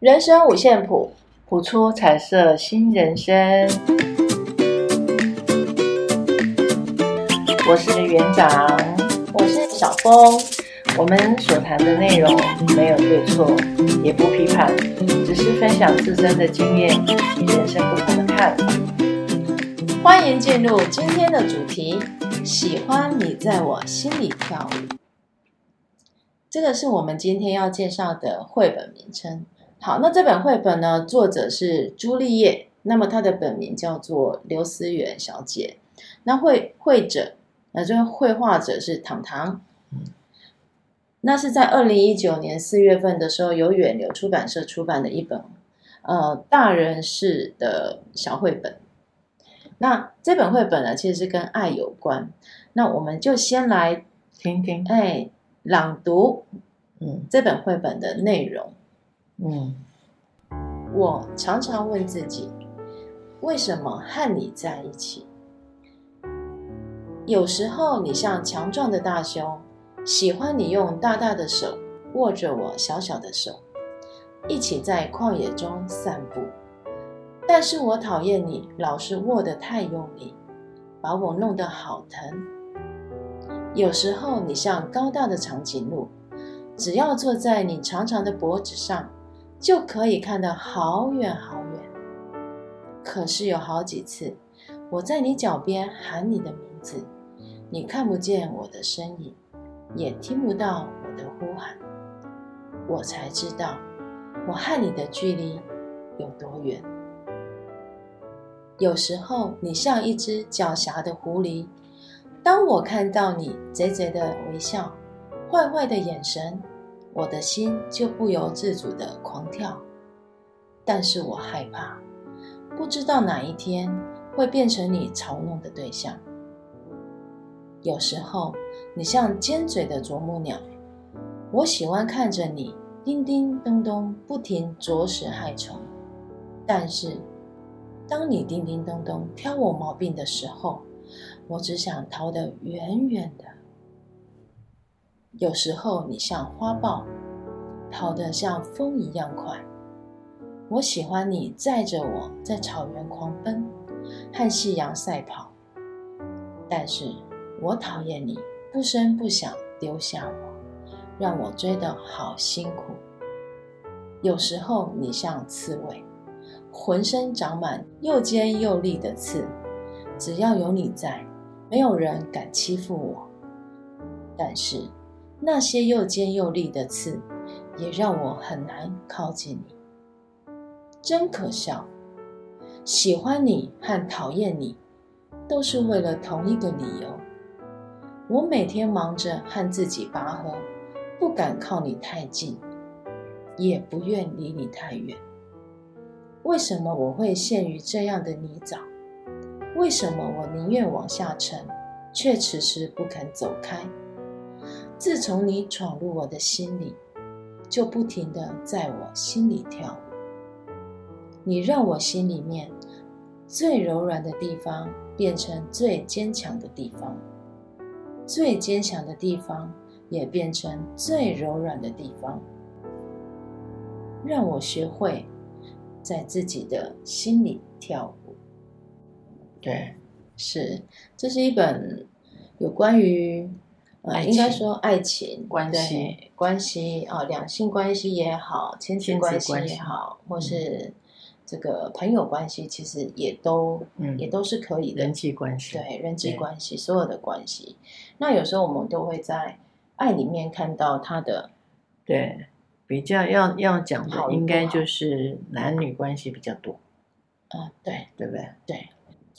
人生五线谱，谱出彩色新人生。我是园长，我是小峰。我们所谈的内容没有对错，也不批判，只是分享自身的经验与人生不同的看法。欢迎进入今天的主题：喜欢你在我心里跳舞。这个是我们今天要介绍的绘本名称。好，那这本绘本呢，作者是朱丽叶，那么她的本名叫做刘思远小姐。那绘绘者，那这个绘画者是糖糖。那是在二零一九年四月份的时候，由远流出版社出版的一本呃大人式的小绘本。那这本绘本呢，其实是跟爱有关。那我们就先来听听，哎。朗读，嗯，这本绘本的内容，嗯，我常常问自己，为什么和你在一起？有时候你像强壮的大熊，喜欢你用大大的手握着我小小的手，一起在旷野中散步。但是我讨厌你老是握得太用力，把我弄得好疼。有时候你像高大的长颈鹿，只要坐在你长长的脖子上，就可以看得好远好远。可是有好几次，我在你脚边喊你的名字，你看不见我的身影，也听不到我的呼喊，我才知道我和你的距离有多远。有时候你像一只狡黠的狐狸。当我看到你贼贼的微笑，坏坏的眼神，我的心就不由自主地狂跳。但是我害怕，不知道哪一天会变成你嘲弄的对象。有时候你像尖嘴的啄木鸟，我喜欢看着你叮叮咚咚不停啄食害虫。但是当你叮叮咚咚挑我毛病的时候，我只想逃得远远的。有时候你像花豹，跑得像风一样快。我喜欢你载着我在草原狂奔，和夕阳赛跑。但是我讨厌你不声不响丢下我，让我追得好辛苦。有时候你像刺猬，浑身长满又尖又利的刺，只要有你在。没有人敢欺负我，但是那些又尖又利的刺也让我很难靠近你。真可笑！喜欢你和讨厌你都是为了同一个理由。我每天忙着和自己拔河，不敢靠你太近，也不愿离你太远。为什么我会陷于这样的泥沼？为什么我宁愿往下沉，却迟迟不肯走开？自从你闯入我的心里，就不停的在我心里跳舞。你让我心里面最柔软的地方变成最坚强的地方，最坚强的地方也变成最柔软的地方。让我学会在自己的心里跳舞。对，是，这是一本有关于呃，应该说爱情关系关系啊，两性关系也好，亲子关系也好，或是这个朋友关系，其实也都嗯，也都是可以的。人际关系，对，人际关系，所有的关系。那有时候我们都会在爱里面看到他的，对，比较要要讲的，应该就是男女关系比较多。嗯，对，对不对？对。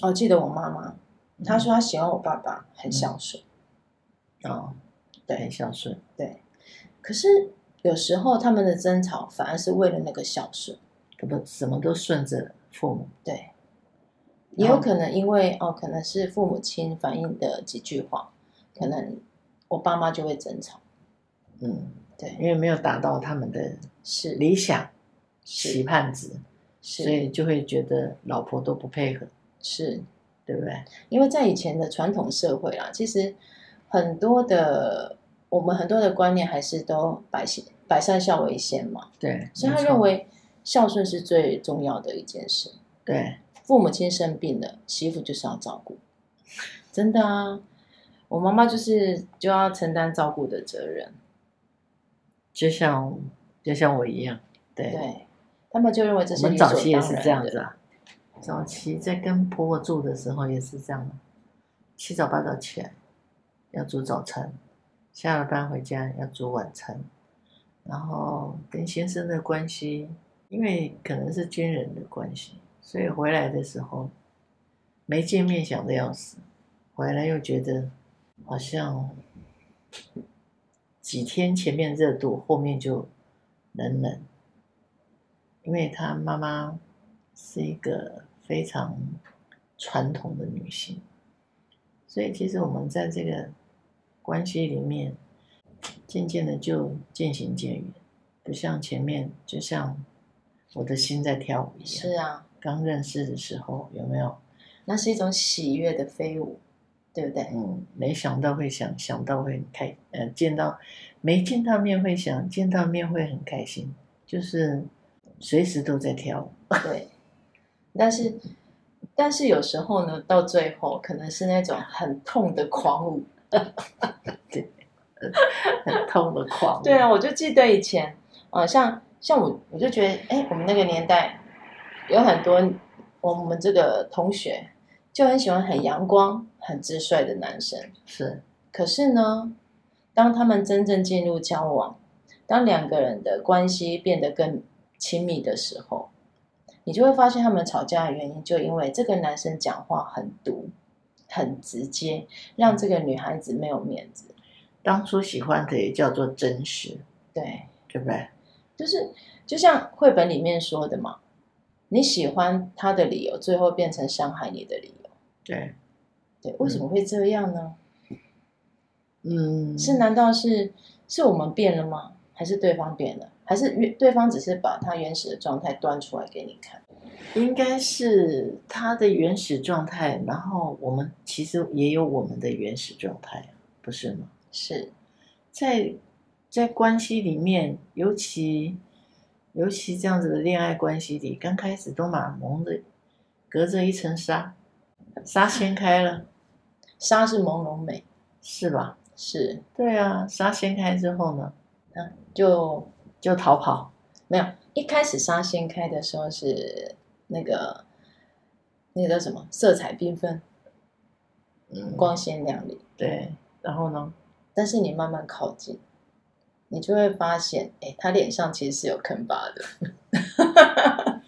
我记得我妈妈，她说她喜欢我爸爸，很孝顺。哦，对，很孝顺。对，可是有时候他们的争吵反而是为了那个孝顺，可不什么都顺着父母。对，也有可能因为哦，可能是父母亲反映的几句话，可能我爸妈就会争吵。嗯，对，因为没有达到他们的是理想期盼值，所以就会觉得老婆都不配合。是，对不对？因为在以前的传统社会啊，其实很多的我们很多的观念还是都百善百善孝为先嘛。对，所以他认为孝顺是最重要的一件事。对，父母亲生病了，媳妇就是要照顾。真的啊，我妈妈就是就要承担照顾的责任，就像就像我一样。对，对他们就认为这是我们早期也是这样子啊。早期在跟婆婆住的时候也是这样，七早八早起来要煮早餐，下了班回家要煮晚餐，然后跟先生的关系，因为可能是军人的关系，所以回来的时候没见面想得要死，回来又觉得好像几天前面热度，后面就冷冷，因为他妈妈是一个。非常传统的女性，所以其实我们在这个关系里面，渐渐的就渐行渐远，不像前面，就像我的心在跳舞一样。是啊，刚认识的时候有没有？那是一种喜悦的飞舞，对不对？嗯，没想到会想，想到会很开，呃，见到没见到面会想，见到面会很开心，就是随时都在跳舞。对。但是，但是有时候呢，到最后可能是那种很痛的狂舞，对，很痛的狂。对啊，我就记得以前，呃，像像我，我就觉得，哎，我们那个年代有很多我们这个同学就很喜欢很阳光、很直率的男生。是，可是呢，当他们真正进入交往，当两个人的关系变得更亲密的时候。你就会发现，他们吵架的原因就因为这个男生讲话很毒、很直接，让这个女孩子没有面子。当初喜欢的也叫做真实，对，对不对？就是就像绘本里面说的嘛，你喜欢他的理由，最后变成伤害你的理由。对，对，为什么会这样呢？嗯，是难道是是我们变了吗？还是对方变了？还是原对方只是把他原始的状态端出来给你看？应该是他的原始状态，然后我们其实也有我们的原始状态，不是吗？是在在关系里面，尤其尤其这样子的恋爱关系里，刚开始都蛮蒙的，隔着一层纱，纱掀开了，纱是朦胧美，是吧？是，对啊，纱掀开之后呢，啊，就。就逃跑，没有。一开始纱掀开的时候是那个那个叫什么？色彩缤纷，嗯，光鲜亮丽。对，然后呢？但是你慢慢靠近，你就会发现，哎，他脸上其实是有坑疤的。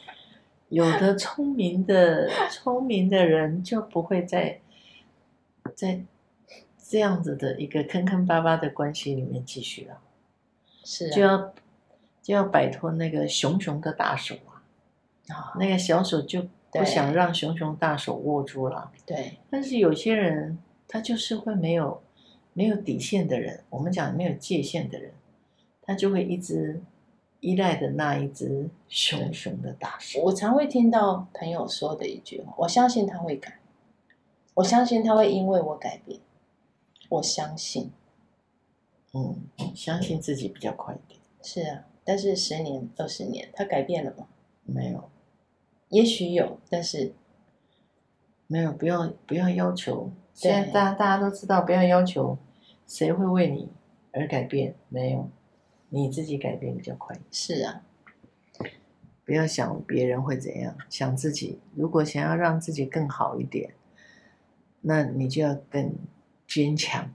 有的聪明的聪明的人就不会在在这样子的一个坑坑巴巴的关系里面继续了，是、啊、就要。就要摆脱那个熊熊的大手啊！啊，那个小手就不想让熊熊大手握住了。对，但是有些人他就是会没有没有底线的人，我们讲没有界限的人，他就会一直依赖的那一只熊熊的大手。我常会听到朋友说的一句话：“我相信他会改，我相信他会因为我改变，我相信。”嗯，相信自己比较快一点。是啊。但是十年、二十年，他改变了吗？没有，也许有，但是没有。不要不要要求。现在大家大家都知道，不要要求谁会为你而改变。没有，你自己改变比较快。是啊，不要想别人会怎样，想自己。如果想要让自己更好一点，那你就要更坚强。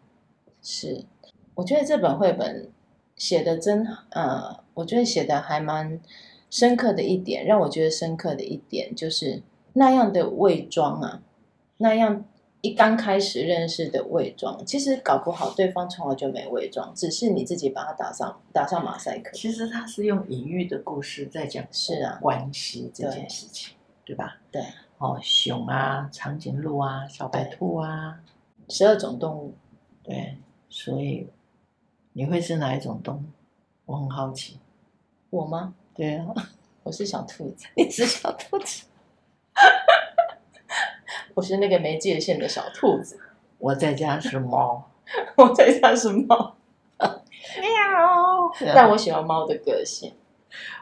是，我觉得这本绘本写的真呃。我觉得写的还蛮深刻的一点，让我觉得深刻的一点就是那样的伪装啊，那样一刚开始认识的伪装，其实搞不好对方从来就没伪装，只是你自己把它打上打上马赛克。其实他是用隐喻的故事在讲是啊关系这件事情，对，对吧？对哦，熊啊，长颈鹿啊，小白兔啊，十二种动物，对，所以你会是哪一种动物？我很好奇。我吗？对啊，我是小兔子。你是小兔子，我是那个没界限的小兔子。我在家是猫，我在家是猫。喵！但我喜欢猫的个性。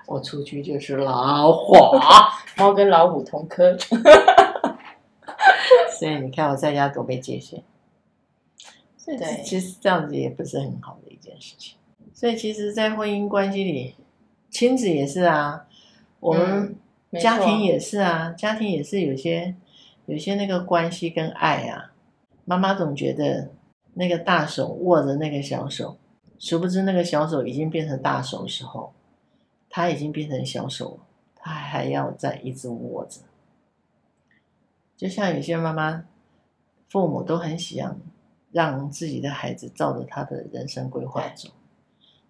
我出去就是老虎，猫跟老虎同科，所以你看我在家多没界限。对，其实这样子也不是很好的一件事情。所以其实，在婚姻关系里，亲子也是啊，我们家庭也是啊，嗯、家庭也是有些有些那个关系跟爱啊。妈妈总觉得那个大手握着那个小手，殊不知那个小手已经变成大手的时候，他已经变成小手，他还要再一直握着。就像有些妈妈，父母都很想让自己的孩子照着他的人生规划走，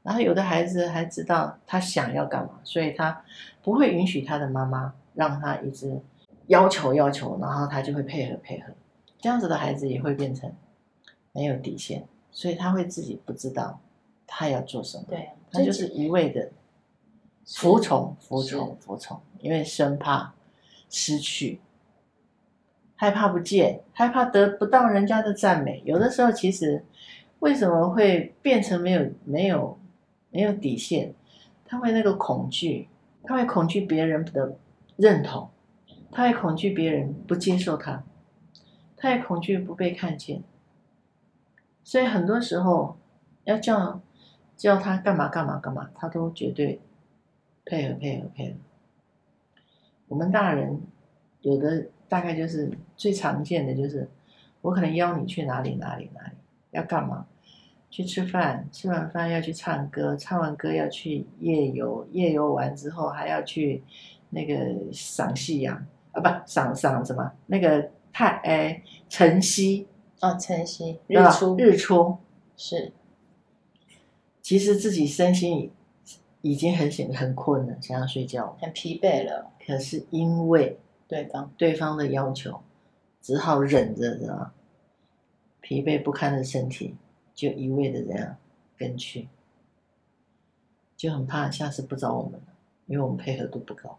然后有的孩子还知道他想要干嘛，所以他不会允许他的妈妈让他一直要求要求，然后他就会配合配合。这样子的孩子也会变成没有底线，所以他会自己不知道他要做什么，对，他就是一味的服从、服从、服从，因为生怕失去，害怕不见，害怕得不到人家的赞美。有的时候，其实为什么会变成没有、没有、没有底线？他会那个恐惧，他会恐惧别人的认同，他会恐惧别人不接受他。他也恐惧不被看见，所以很多时候要叫叫他干嘛干嘛干嘛，他都绝对配合配合配合。我们大人有的大概就是最常见的就是，我可能邀你去哪里哪里哪里，要干嘛？去吃饭，吃完饭要去唱歌，唱完歌要去夜游，夜游完之后还要去那个赏夕阳啊，不赏赏什么那个。太哎，晨曦哦，晨曦日出日出是，其实自己身心已已经很醒很困了，想要睡觉，很疲惫了。可是因为对方对方的要求，只好忍着，是吧？疲惫不堪的身体就一味的这样跟去，就很怕下次不找我们了，因为我们配合度不高。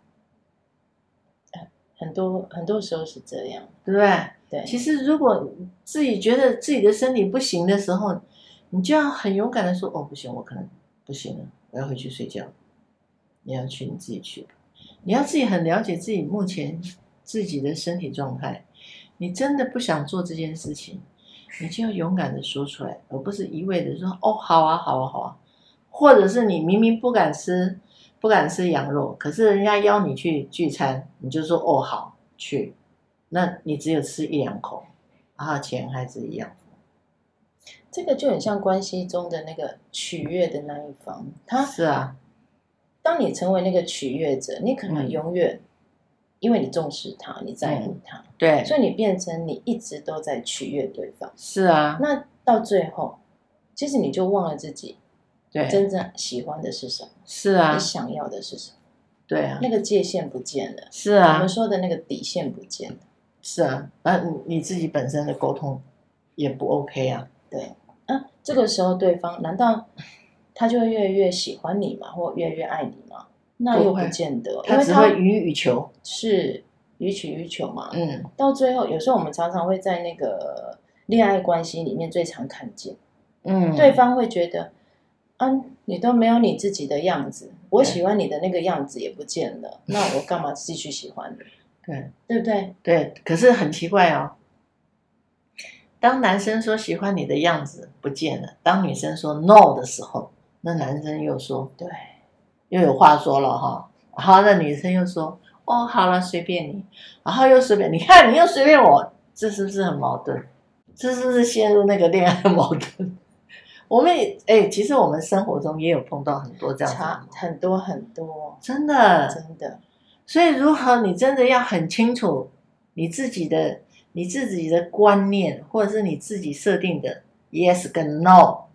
很多很多时候是这样，对不对？对。其实，如果自己觉得自己的身体不行的时候，你就要很勇敢的说：“哦，不行，我可能不行了，我要回去睡觉。”你要去，你自己去。你要自己很了解自己目前自己的身体状态。你真的不想做这件事情，你就要勇敢的说出来，而不是一味的说：“哦，好啊，好啊，好啊。”或者是你明明不敢吃。不敢吃羊肉，可是人家邀你去聚餐，你就说哦，好去，那你只有吃一两口，然后钱还是一样。这个就很像关系中的那个取悦的那一方，他是啊。当你成为那个取悦者，你可能永远，嗯、因为你重视他，你在乎他，嗯、对，所以你变成你一直都在取悦对方。是啊，那到最后，其实你就忘了自己。对，真正喜欢的是什么？是啊，你想要的是什么？对啊，那个界限不见了。是啊，我们说的那个底线不见了。是啊，那你自己本身的沟通也不 OK 啊。对，啊，这个时候对方难道他就会越来越喜欢你吗？或越来越爱你吗？那又不见得，他只会予取予求，是予取予求嘛。嗯，到最后，有时候我们常常会在那个恋爱关系里面最常看见，嗯，对方会觉得。啊，你都没有你自己的样子，我喜欢你的那个样子也不见了，那我干嘛继续喜欢你？对，对不对？对，可是很奇怪哦。当男生说喜欢你的样子不见了，当女生说 no 的时候，那男生又说对，又有话说了哈。然后那女生又说哦，好了，随便你。然后又随便，你看你又随便我，这是不是很矛盾？这是不是陷入那个恋爱的矛盾？我们也哎，其实我们生活中也有碰到很多这样子，很多很多，真的真的。所以，如何你真的要很清楚你自己的、你自己的观念，或者是你自己设定的 yes 跟 no，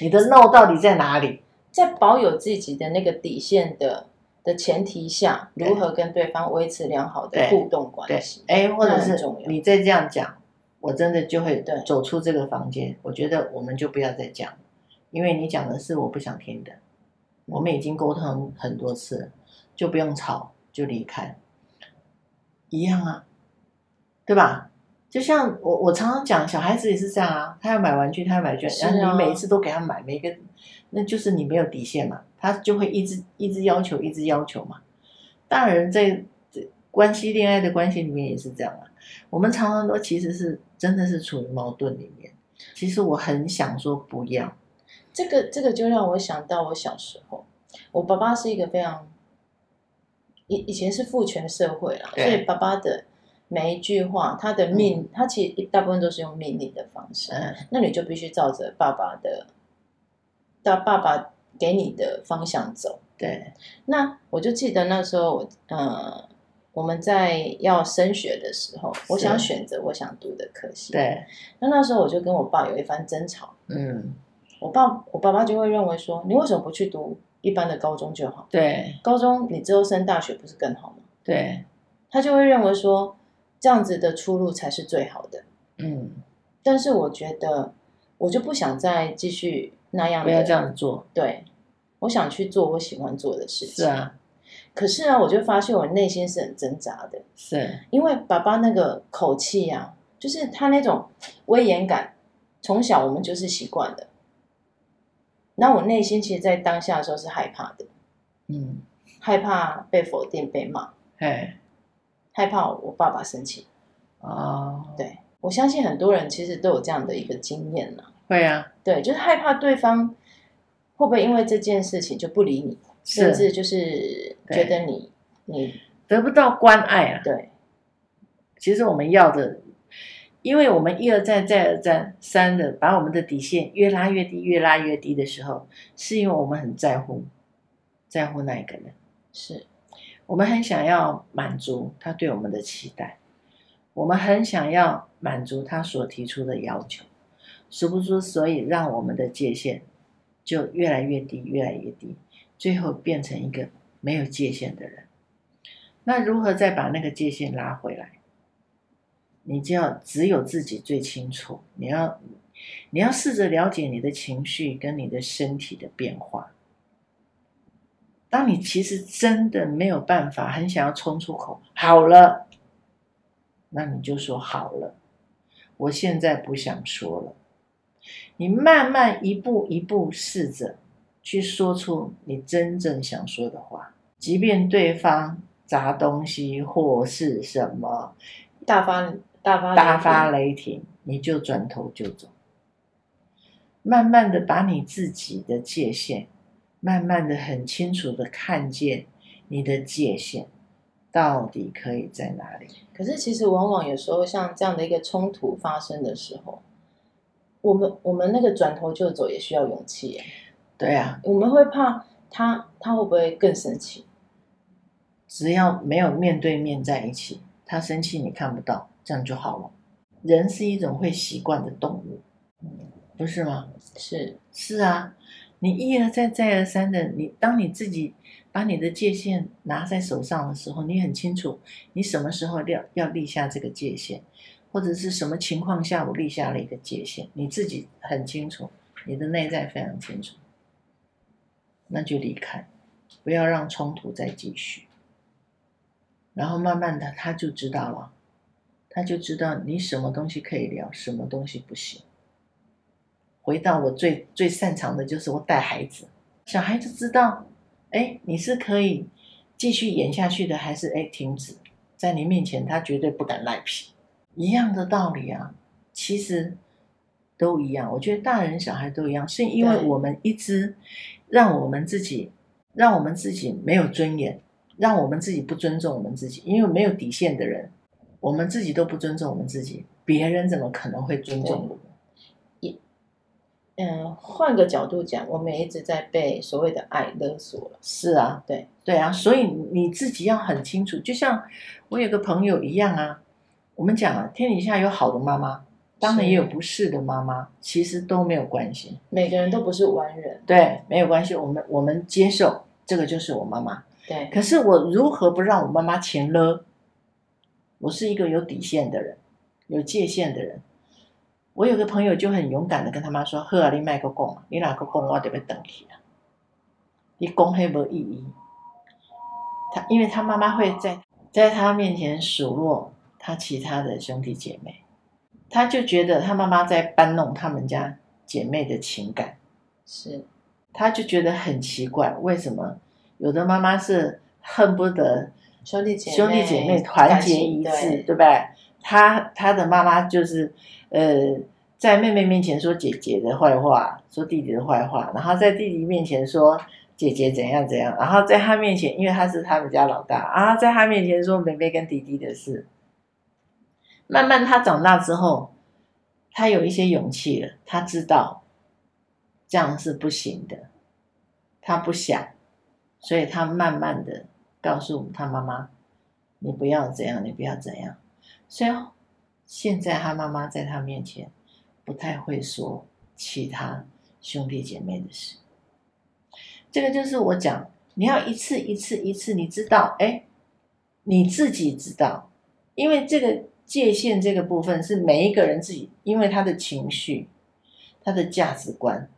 你的 no 到底在哪里？在保有自己的那个底线的的前提下，如何跟对方维持良好的互动关系？哎，或者是你再这样讲。我真的就会走出这个房间。我觉得我们就不要再讲，因为你讲的是我不想听的。我们已经沟通很多次了，就不用吵，就离开。一样啊，对吧？就像我我常常讲，小孩子也是这样啊。他要买玩具，他要买玩具，然后你每一次都给他买，每个那就是你没有底线嘛。他就会一直一直要求，一直要求嘛。大人在这关系恋爱的关系里面也是这样啊。我们常常都其实是真的是处于矛盾里面。其实我很想说不要。这个这个就让我想到我小时候，我爸爸是一个非常以以前是父权社会啦，所以爸爸的每一句话，他的命，嗯、他其实大部分都是用命令的方式，嗯、那你就必须照着爸爸的，到爸爸给你的方向走。对，那我就记得那时候我，呃，我们在要升学的时候，我想选择我想读的科系。对，那那时候我就跟我爸有一番争吵。嗯。我爸，我爸爸就会认为说，你为什么不去读一般的高中就好？对，高中你之后升大学不是更好吗？对，他就会认为说，这样子的出路才是最好的。嗯，但是我觉得，我就不想再继续那样的，不要这样做。对，我想去做我喜欢做的事情。是啊，可是呢，我就发现我内心是很挣扎的。是，因为爸爸那个口气啊，就是他那种威严感，从小我们就是习惯的。那我内心其实，在当下的时候是害怕的，嗯，害怕被否定、被骂，嘿，害怕我爸爸生气，哦，对，我相信很多人其实都有这样的一个经验呢。会啊，对，就是害怕对方会不会因为这件事情就不理你，甚至就是觉得你你得不到关爱啊。对，其实我们要的。因为我们一而再、再而三、三的把我们的底线越拉越低、越拉越低的时候，是因为我们很在乎，在乎那一个人，是我们很想要满足他对我们的期待，我们很想要满足他所提出的要求，殊不知，所以让我们的界限就越来越低、越来越低，最后变成一个没有界限的人。那如何再把那个界限拉回来？你就要只有自己最清楚。你要，你要试着了解你的情绪跟你的身体的变化。当你其实真的没有办法，很想要冲出口，好了，那你就说好了。我现在不想说了。你慢慢一步一步试着去说出你真正想说的话，即便对方砸东西或是什么，大发。大发大发雷霆，你就转头就走。慢慢的把你自己的界限，慢慢的很清楚的看见你的界限到底可以在哪里。可是其实往往有时候像这样的一个冲突发生的时候，我们我们那个转头就走也需要勇气。对啊，我们会怕他他会不会更生气？只要没有面对面在一起，他生气你看不到。这样就好了。人是一种会习惯的动物，不是吗？是是啊，你一而再再而三的，你当你自己把你的界限拿在手上的时候，你很清楚你什么时候要要立下这个界限，或者是什么情况下我立下了一个界限，你自己很清楚，你的内在非常清楚，那就离开，不要让冲突再继续，然后慢慢的他就知道了。他就知道你什么东西可以聊，什么东西不行。回到我最最擅长的就是我带孩子，小孩子知道，哎，你是可以继续演下去的，还是哎停止？在你面前，他绝对不敢赖皮。一样的道理啊，其实都一样。我觉得大人小孩都一样，是因为我们一直让我们自己，让我们自己没有尊严，让我们自己不尊重我们自己，因为没有底线的人。我们自己都不尊重我们自己，别人怎么可能会尊重我们？一，嗯，换个角度讲，我们也一直在被所谓的爱勒索了。是啊，对对啊，所以你自己要很清楚。就像我有个朋友一样啊，我们讲啊，天底下有好的妈妈，当然也有不是的妈妈，其实都没有关系。每个人都不是完人，对，没有关系。我们我们接受这个就是我妈妈。对，可是我如何不让我妈妈钱勒？我是一个有底线的人，有界限的人。我有个朋友就很勇敢的跟他妈说：“呵啊，你麦克讲，你哪个讲，我就要等去啊。你讲黑没意义。他因为他妈妈会在在他面前数落他其他的兄弟姐妹，他就觉得他妈妈在搬弄他们家姐妹的情感。是，他就觉得很奇怪，为什么有的妈妈是恨不得兄弟姐妹兄弟姐妹团结一致，对不对？他他的妈妈就是呃，在妹妹面前说姐姐的坏话，说弟弟的坏话，然后在弟弟面前说姐姐怎样怎样，然后在他面前，因为他是他们家老大啊，在他面前说妹妹跟弟弟的事。慢慢他长大之后，他有一些勇气了，他知道这样是不行的，他不想，所以他慢慢的告诉他妈妈：“你不要这样，你不要这样。”所以现在他妈妈在他面前不太会说其他兄弟姐妹的事。这个就是我讲，你要一次一次一次，你知道，哎，你自己知道，因为这个。界限这个部分是每一个人自己，因为他的情绪、他的价值观、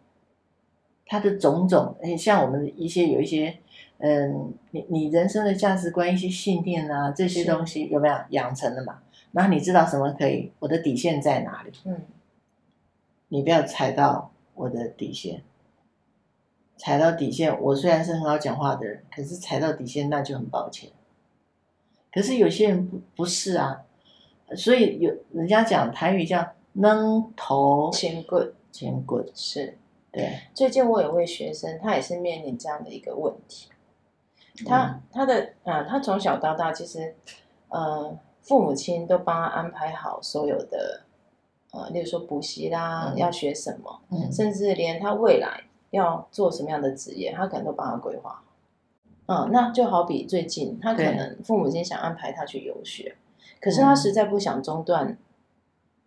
他的种种，像我们一些有一些，嗯，你你人生的价值观、一些信念啊，这些东西有没有养成了嘛？然后你知道什么可以，我的底线在哪里？嗯，你不要踩到我的底线，踩到底线，我虽然是很好讲话的人，可是踩到底线那就很抱歉。可是有些人不不是啊。所以有人家讲台语叫“软土深掘”，深掘是，对。最近我有位学生，他也是面临这样的一个问题。他、嗯、他的啊，他从小到大其实，呃，父母亲都帮他安排好所有的，呃，例如说补习啦，嗯、要学什么，嗯、甚至连他未来要做什么样的职业，他可能都帮他规划。嗯，那就好比最近他可能父母亲想安排他去游学。可是他实在不想中断，嗯、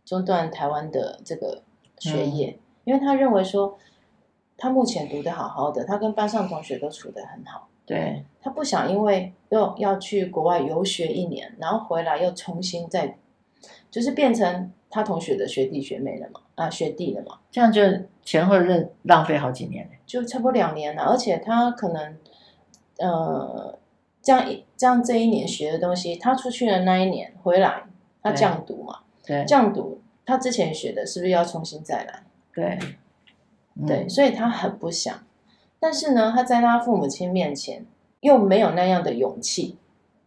中断台湾的这个学业，嗯、因为他认为说，他目前读的好好的，他跟班上同学都处得很好。对，他不想因为又要去国外游学一年，然后回来又重新再，就是变成他同学的学弟学妹了嘛，啊学弟了嘛，这样就前后任浪费好几年，就差不多两年了，而且他可能，呃。这样一这样这一年学的东西，他出去的那一年回来，他降读嘛？对，降读，他之前学的是不是要重新再来？对，对，所以他很不想。但是呢，他在他父母亲面前又没有那样的勇气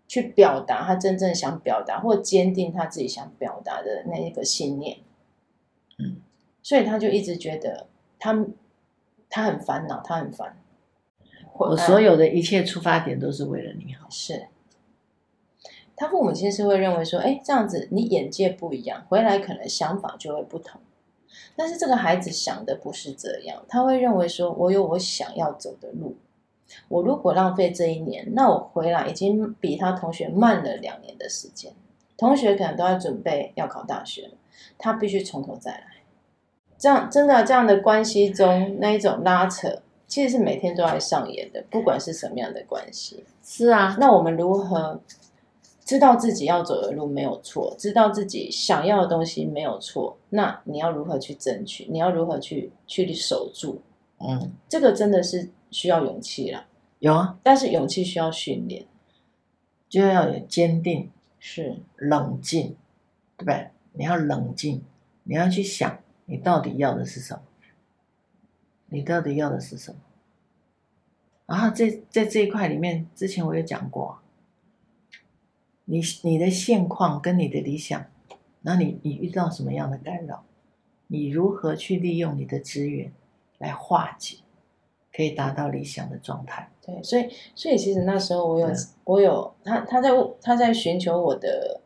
去表达他真正想表达，或坚定他自己想表达的那一个信念。嗯，所以他就一直觉得他他很烦恼，他很烦。我所有的一切出发点都是为了你好。是，他父母亲是会认为说，哎，这样子你眼界不一样，回来可能想法就会不同。但是这个孩子想的不是这样，他会认为说，我有我想要走的路，我如果浪费这一年，那我回来已经比他同学慢了两年的时间。同学可能都要准备要考大学了，他必须从头再来。这样真的这样的关系中那一种拉扯。其实是每天都在上演的，不管是什么样的关系。是啊，那我们如何知道自己要走的路没有错，知道自己想要的东西没有错？那你要如何去争取？你要如何去去守住？嗯，这个真的是需要勇气了。有啊，但是勇气需要训练，就要有坚定，是冷静，对不对？你要冷静，你要去想，你到底要的是什么？你到底要的是什么？然后在在这一块里面，之前我有讲过，你你的现况跟你的理想，那你你遇到什么样的干扰？你如何去利用你的资源来化解，可以达到理想的状态？对，所以所以其实那时候我有我有他他在他在寻求我的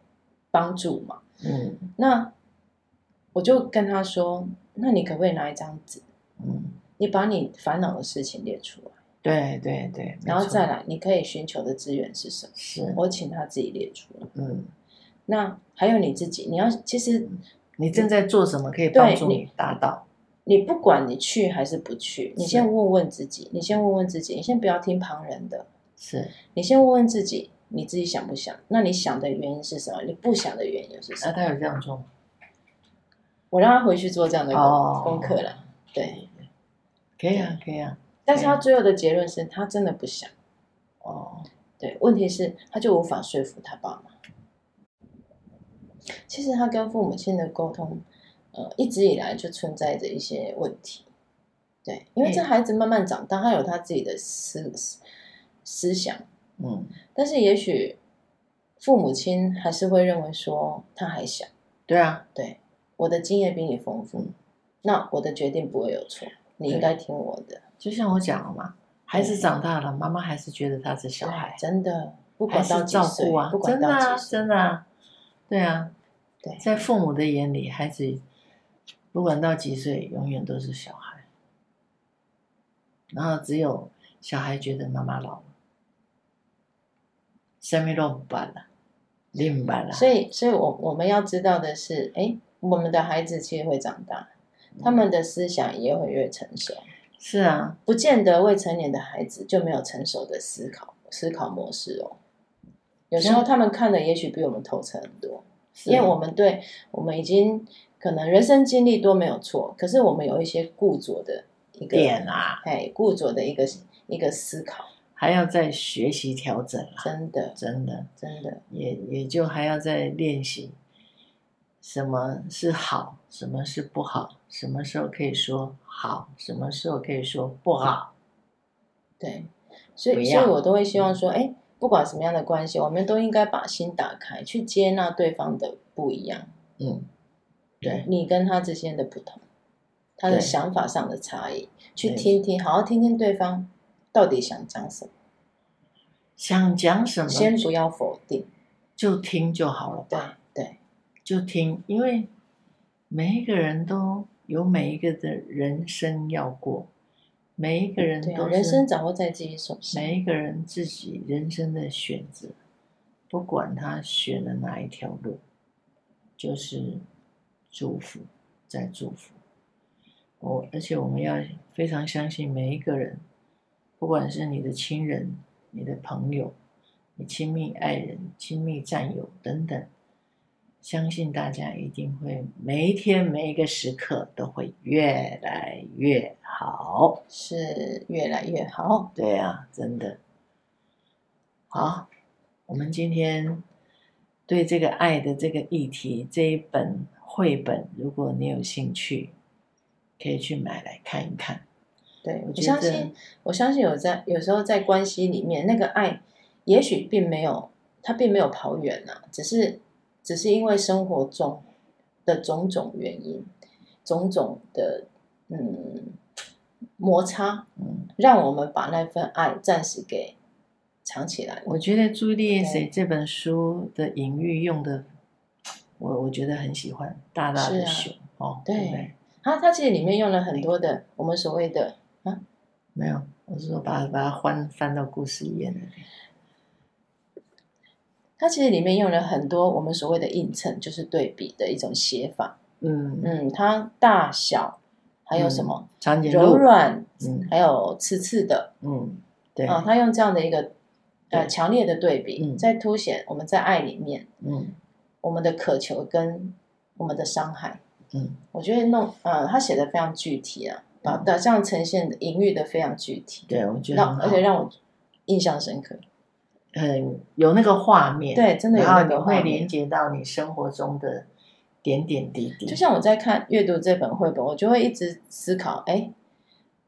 帮助嘛，嗯，那我就跟他说，那你可不可以拿一张纸，嗯。你把你烦恼的事情列出来，对对对，然后再来，你可以寻求的资源是什么？是我请他自己列出来。嗯，那还有你自己，你要其实你正在做什么可以帮助你达到？你不管你去还是不去，你先问问自己，你先问问自己，你先不要听旁人的，是你先问问自己，你自己想不想？那你想的原因是什么？你不想的原因又是什么？那他有这样做吗？我让他回去做这样的功功课了，对。可以啊，可以啊，但是他最后的结论是他真的不想。哦，对，问题是他就无法说服他爸妈。其实他跟父母亲的沟通，呃，一直以来就存在着一些问题。对，因为这孩子慢慢长大，他有他自己的思思想，嗯，但是也许父母亲还是会认为说他还小，对啊，对，我的经验比你丰富，那我的决定不会有错，你应该听我的。就像我讲了嘛，孩子长大了，妈妈还是觉得他是小孩，真的，不管到几岁啊，真的啊，真的啊，对啊，对，在父母的眼里，孩子不管到几岁，永远都是小孩。然后只有小孩觉得妈妈老了，什么都不办了，你不办了。所以，所以我我们要知道的是，哎，我们的孩子其实会长大，他们的思想也会越成熟。是啊，不见得未成年的孩子就没有成熟的思考思考模式哦。有时候他们看的也许比我们透彻很多，因为我们对我们已经可能人生经历多没有错，可是我们有一些固着的。一个点啊，哎，固着的一个一个思考，还要再学习调整啊，真的，真的，真的，也也就还要再练习，什么是好，什么是不好，什么时候可以说好，什么时候可以说不好，对，所以所以我都会希望说，哎，不管什么样的关系，我们都应该把心打开，去接纳对方的不一样，嗯，对，你跟他之间的不同。他的想法上的差异，去听听，好好听听对方到底想讲什么，想讲什么，先不要否定，就听就好了。对对，就听，因为每一个人都有每一个的人生要过，每一个人都人生掌握在自己手上，每一个人自己人生的选择，不管他选了哪一条路，就是祝福，在祝福。我而且我们要非常相信每一个人，不管是你的亲人、你的朋友、你亲密爱人、亲密战友等等，相信大家一定会每一天每一个时刻都会越来越好，是越来越好。对啊，真的。好，我们今天对这个爱的这个议题这一本绘本，如果你有兴趣。可以去买来看一看。对，我相信，我相信有在有时候在关系里面，那个爱也许并没有，它并没有跑远呐、啊，只是只是因为生活中的种种原因，种种的嗯摩擦，嗯，让我们把那份爱暂时给藏起来。我觉得朱丽叶写这本书的隐喻用的，我我觉得很喜欢，大大的熊、啊、哦，对，对。它它其实里面用了很多的我们所谓的啊，没有，我是说把它把它翻翻到故事里面。它其实里面用了很多我们所谓的映衬，就是对比的一种写法。嗯嗯，它大小还有什么？柔软，嗯，还有刺刺的，嗯，对啊，它用这样的一个呃强烈的对比，嗯，在凸显我们在爱里面，嗯，我们的渴求跟我们的伤害。嗯，我觉得弄呃，他写的非常具体啊，把的这样呈现的隐喻的非常具体。对，我觉得而且让我印象深刻。嗯，有那个画面，对，真的有那个画面，然后你会连接到你生活中的点点滴滴。就像我在看阅读这本绘本，我就会一直思考，哎，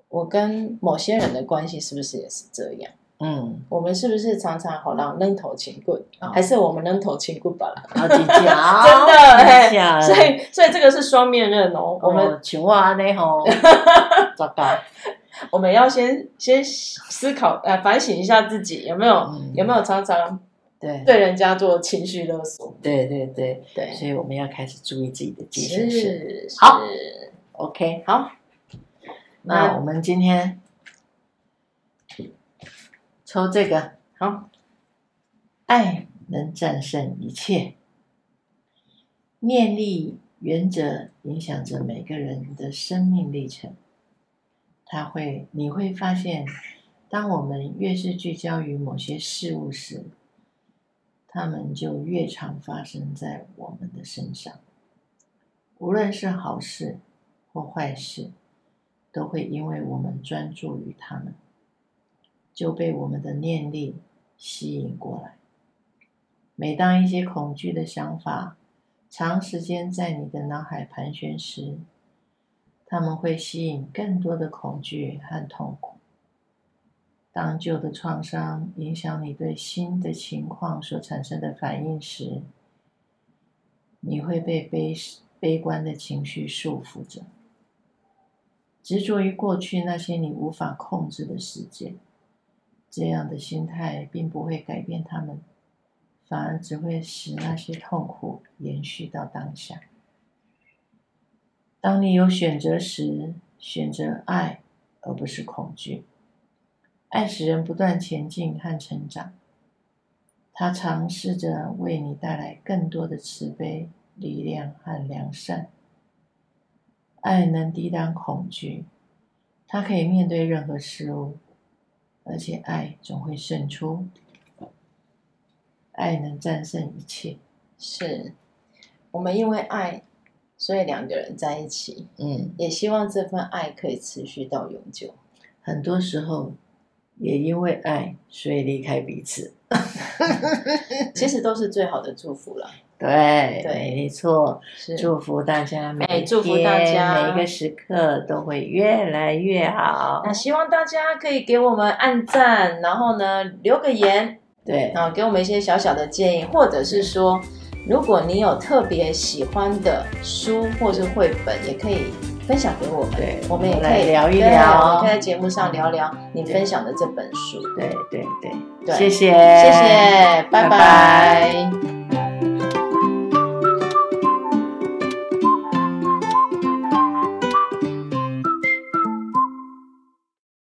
我跟某些人的关系是不是也是这样？嗯，我们是不是常常好让扔头轻棍，哦，还是我们扔头轻棍吧？好计较，真的，嘿所以所以这个是双面刃哦。我们青蛙呢吼，糟糕，我们要先先思考，呃，反省一下自己有没有、嗯、有没有常常对对人家做情绪勒索？对对对对，所以我们要开始注意自己的精神。是好，OK，好，那我们今天。抽这个好，爱能战胜一切。念力原则影响着每个人的生命历程。它会，你会发现，当我们越是聚焦于某些事物时，它们就越常发生在我们的身上。无论是好事或坏事，都会因为我们专注于它们。就被我们的念力吸引过来。每当一些恐惧的想法长时间在你的脑海盘旋时，他们会吸引更多的恐惧和痛苦。当旧的创伤影响你对新的情况所产生的反应时，你会被悲悲观的情绪束缚着，执着于过去那些你无法控制的事件。这样的心态并不会改变他们，反而只会使那些痛苦延续到当下。当你有选择时，选择爱而不是恐惧。爱使人不断前进和成长，它尝试着为你带来更多的慈悲、力量和良善。爱能抵挡恐惧，它可以面对任何事物，而且爱总会胜出。爱能战胜一切。是，我们因为爱，所以两个人在一起。嗯，也希望这份爱可以持续到永久。很多时候。也因为爱，所以离开彼此，其实都是最好的祝福了。对，对，没错，是祝福大家每天，祝福大家每一个时刻都会越来越好。那希望大家可以给我们按赞，然后呢留个言，对，然后给我们一些小小的建议，或者是说，如果你有特别喜欢的书或是绘本，也可以。分享给我们，对，我们也可以聊一聊，我们可以在节目上聊聊你分享的这本书。对对对，对，谢谢，谢谢，拜拜。拜拜。